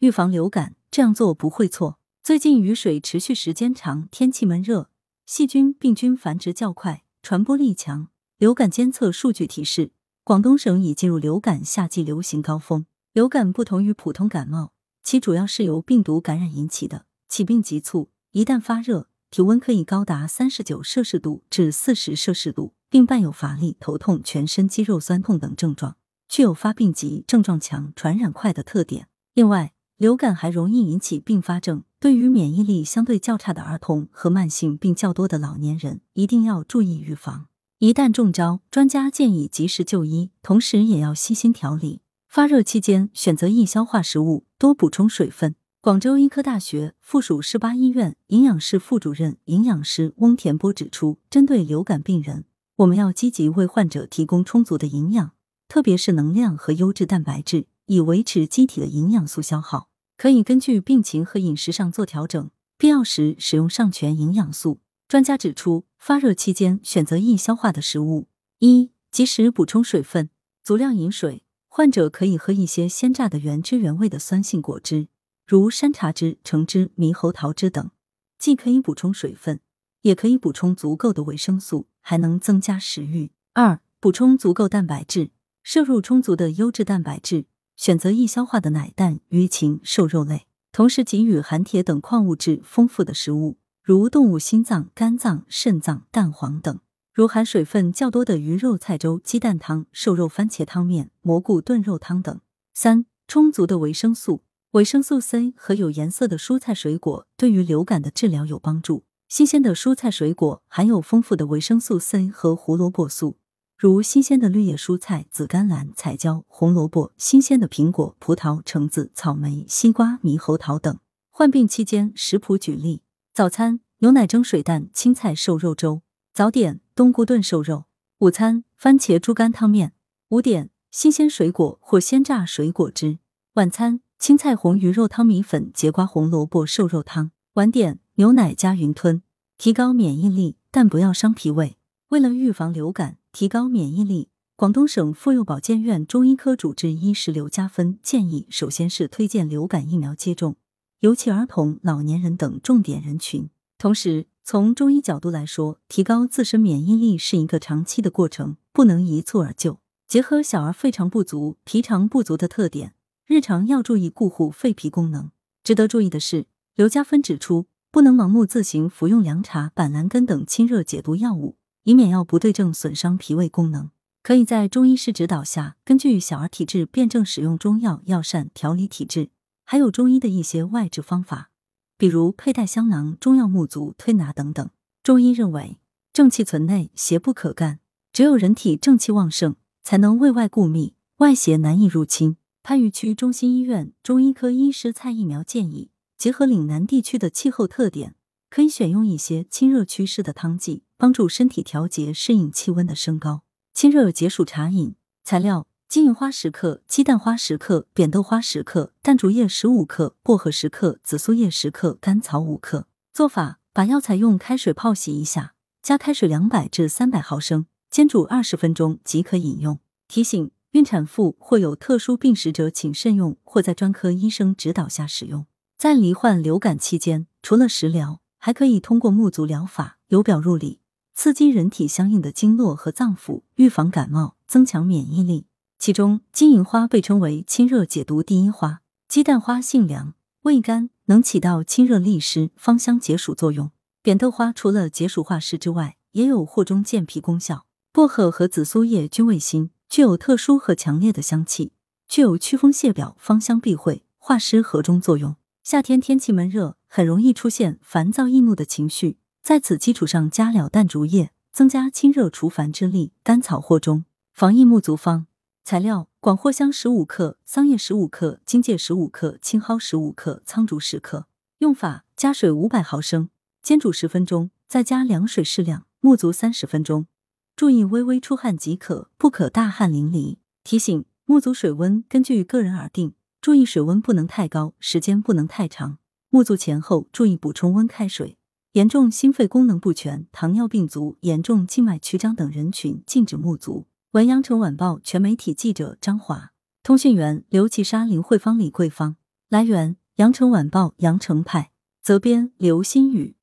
预防流感，这样做不会错。最近雨水持续时间长，天气闷热，细菌、病菌繁殖较快，传播力强。流感监测数据提示，广东省已进入流感夏季流行高峰。流感不同于普通感冒，其主要是由病毒感染引起的，起病急促，一旦发热，体温可以高达三十九摄氏度至四十摄氏度，并伴有乏力、头痛、全身肌肉酸痛等症状，具有发病急、症状强、传染快的特点。另外，流感还容易引起并发症，对于免疫力相对较差的儿童和慢性病较多的老年人，一定要注意预防。一旦中招，专家建议及时就医，同时也要悉心调理。发热期间，选择易消化食物，多补充水分。广州医科大学附属市八医院营养室副主任营养师翁田波指出，针对流感病人，我们要积极为患者提供充足的营养，特别是能量和优质蛋白质，以维持机体的营养素消耗。可以根据病情和饮食上做调整，必要时使用上全营养素。专家指出，发热期间选择易消化的食物，一及时补充水分，足量饮水。患者可以喝一些鲜榨的原汁原味的酸性果汁，如山茶汁、橙汁、猕猴桃汁等，既可以补充水分，也可以补充足够的维生素，还能增加食欲。二、补充足够蛋白质，摄入充足的优质蛋白质，选择易消化的奶蛋、鱼禽、瘦肉类，同时给予含铁等矿物质丰富的食物，如动物心脏、肝脏、肾脏、蛋黄等。如含水分较多的鱼肉菜粥、鸡蛋汤、瘦肉番茄汤面、蘑菇炖肉汤等。三、充足的维生素，维生素 C 和有颜色的蔬菜水果对于流感的治疗有帮助。新鲜的蔬菜水果含有丰富的维生素 C 和胡萝卜素，如新鲜的绿叶蔬菜紫甘蓝、彩椒、红萝卜；新鲜的苹果、葡萄、橙子、草莓、西瓜、猕猴桃等。患病期间食谱举例：早餐牛奶蒸水蛋、青菜瘦肉粥；早点。冬菇炖瘦肉，午餐番茄猪肝汤面，午点新鲜水果或鲜榨水果汁，晚餐青菜红鱼肉汤米粉节瓜红萝卜瘦肉汤，晚点牛奶加云吞，提高免疫力，但不要伤脾胃。为了预防流感，提高免疫力，广东省妇幼保健院中医科主治医师刘家芬建议，首先是推荐流感疫苗接种，尤其儿童、老年人等重点人群，同时。从中医角度来说，提高自身免疫力是一个长期的过程，不能一蹴而就。结合小儿肺肠不足、脾肠不足的特点，日常要注意固护肺脾功能。值得注意的是，刘家芬指出，不能盲目自行服用凉茶、板蓝根等清热解毒药物，以免药不对症损伤脾胃功能。可以在中医师指导下，根据小儿体质辩证使用中药药膳调理体质，还有中医的一些外治方法。比如佩戴香囊、中药木足、推拿等等。中医认为，正气存内，邪不可干。只有人体正气旺盛，才能内外固密，外邪难以入侵。番禺区中心医院中医科医师蔡疫苗建议，结合岭南地区的气候特点，可以选用一些清热祛湿的汤剂，帮助身体调节、适应气温的升高。清热解暑茶饮材料。金银花十克，鸡蛋花十克，扁豆花十克，淡竹叶十五克，薄荷十克，紫苏叶十克，甘草五克。做法：把药材用开水泡洗一下，加开水两百至三百毫升，煎煮二十分钟即可饮用。提醒：孕产妇或有特殊病史者请慎用，或在专科医生指导下使用。在罹患流感期间，除了食疗，还可以通过木足疗法，由表入里，刺激人体相应的经络和脏腑，预防感冒，增强免疫力。其中，金银花被称为清热解毒第一花。鸡蛋花性凉，味甘，能起到清热利湿、芳香解暑作用。扁豆花除了解暑化湿之外，也有和中健脾功效。薄荷和紫苏叶均味辛，具有特殊和强烈的香气，具有祛风泻表、芳香避秽、化湿和中作用。夏天天气闷热，很容易出现烦躁易怒的情绪，在此基础上加了淡竹叶，增加清热除烦之力。甘草和中，防疫木足方。材料：广藿香十五克，桑叶十五克，荆芥十五克，青蒿十五克，苍竹十克。用法：加水五百毫升，煎煮十分钟，再加凉水适量，沐足三十分钟。注意微微出汗即可，不可大汗淋漓。提醒：沐足水温根据个人而定，注意水温不能太高，时间不能太长。沐足前后注意补充温开水。严重心肺功能不全、糖尿病足、严重静脉曲张等人群禁止沐足。文阳城晚报全媒体记者张华，通讯员刘其莎、林慧芳、李桂芳。来源：羊城晚报羊城派，责编：刘新宇。